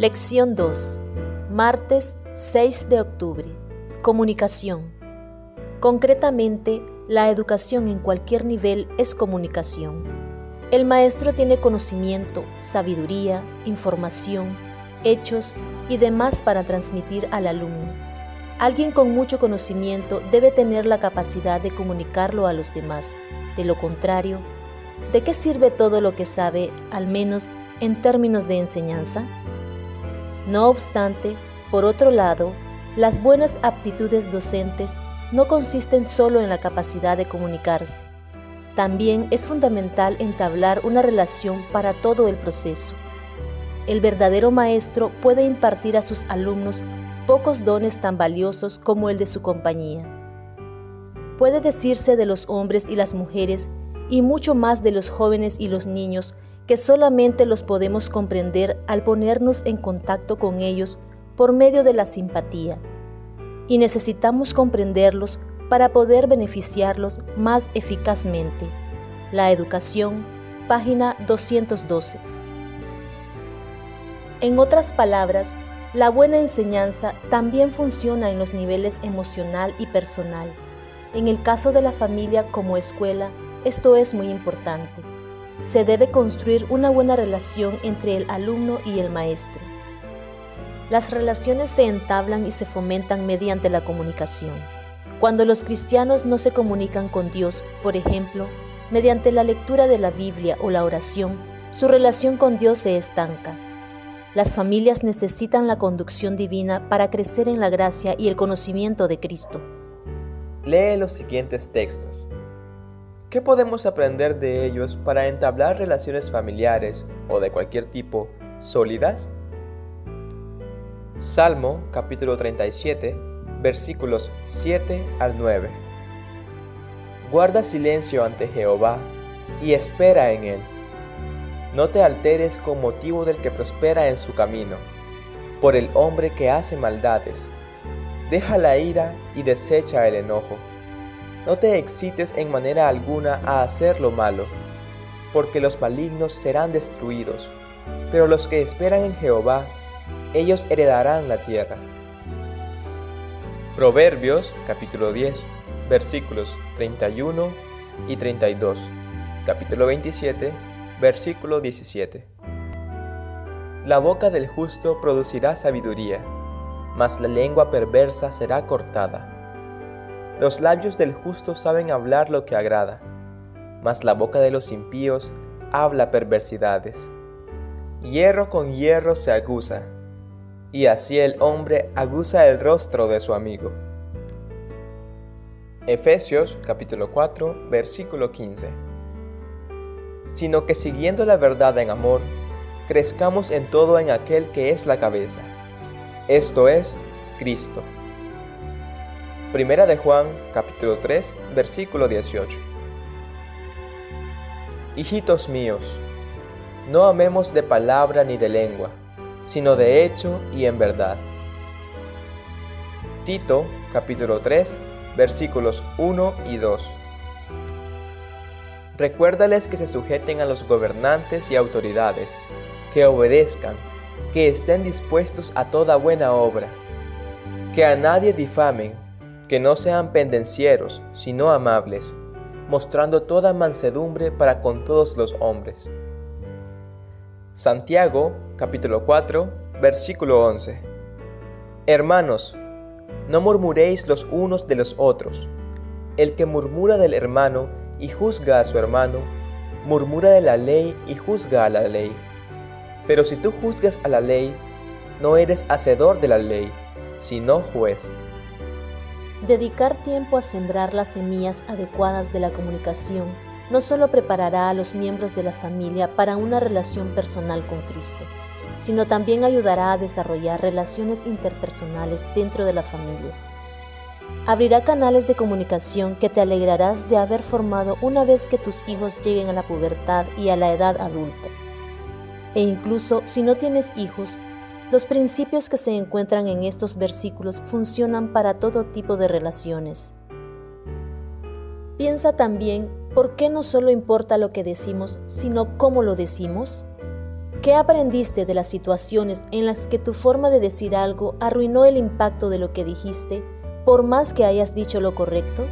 Lección 2. Martes 6 de octubre. Comunicación. Concretamente, la educación en cualquier nivel es comunicación. El maestro tiene conocimiento, sabiduría, información, hechos y demás para transmitir al alumno. Alguien con mucho conocimiento debe tener la capacidad de comunicarlo a los demás. De lo contrario, ¿de qué sirve todo lo que sabe, al menos en términos de enseñanza? No obstante, por otro lado, las buenas aptitudes docentes no consisten solo en la capacidad de comunicarse. También es fundamental entablar una relación para todo el proceso. El verdadero maestro puede impartir a sus alumnos pocos dones tan valiosos como el de su compañía. Puede decirse de los hombres y las mujeres y mucho más de los jóvenes y los niños que solamente los podemos comprender al ponernos en contacto con ellos por medio de la simpatía. Y necesitamos comprenderlos para poder beneficiarlos más eficazmente. La educación, página 212. En otras palabras, la buena enseñanza también funciona en los niveles emocional y personal. En el caso de la familia como escuela, esto es muy importante se debe construir una buena relación entre el alumno y el maestro. Las relaciones se entablan y se fomentan mediante la comunicación. Cuando los cristianos no se comunican con Dios, por ejemplo, mediante la lectura de la Biblia o la oración, su relación con Dios se estanca. Las familias necesitan la conducción divina para crecer en la gracia y el conocimiento de Cristo. Lee los siguientes textos. ¿Qué podemos aprender de ellos para entablar relaciones familiares o de cualquier tipo sólidas? Salmo capítulo 37 versículos 7 al 9. Guarda silencio ante Jehová y espera en él. No te alteres con motivo del que prospera en su camino, por el hombre que hace maldades. Deja la ira y desecha el enojo no te excites en manera alguna a hacer lo malo, porque los malignos serán destruidos, pero los que esperan en Jehová, ellos heredarán la tierra. Proverbios capítulo 10, versículos 31 y 32. Capítulo 27, versículo 17. La boca del justo producirá sabiduría, mas la lengua perversa será cortada. Los labios del justo saben hablar lo que agrada, mas la boca de los impíos habla perversidades. Hierro con hierro se aguza, y así el hombre aguza el rostro de su amigo. Efesios capítulo 4 versículo 15. Sino que siguiendo la verdad en amor, crezcamos en todo en aquel que es la cabeza, esto es, Cristo. Primera de Juan, capítulo 3, versículo 18. Hijitos míos, no amemos de palabra ni de lengua, sino de hecho y en verdad. Tito, capítulo 3, versículos 1 y 2. Recuérdales que se sujeten a los gobernantes y autoridades, que obedezcan, que estén dispuestos a toda buena obra, que a nadie difamen, que no sean pendencieros, sino amables, mostrando toda mansedumbre para con todos los hombres. Santiago capítulo 4 versículo 11 Hermanos, no murmuréis los unos de los otros. El que murmura del hermano y juzga a su hermano, murmura de la ley y juzga a la ley. Pero si tú juzgas a la ley, no eres hacedor de la ley, sino juez. Dedicar tiempo a sembrar las semillas adecuadas de la comunicación no solo preparará a los miembros de la familia para una relación personal con Cristo, sino también ayudará a desarrollar relaciones interpersonales dentro de la familia. Abrirá canales de comunicación que te alegrarás de haber formado una vez que tus hijos lleguen a la pubertad y a la edad adulta. E incluso si no tienes hijos, los principios que se encuentran en estos versículos funcionan para todo tipo de relaciones. Piensa también por qué no solo importa lo que decimos, sino cómo lo decimos. ¿Qué aprendiste de las situaciones en las que tu forma de decir algo arruinó el impacto de lo que dijiste, por más que hayas dicho lo correcto?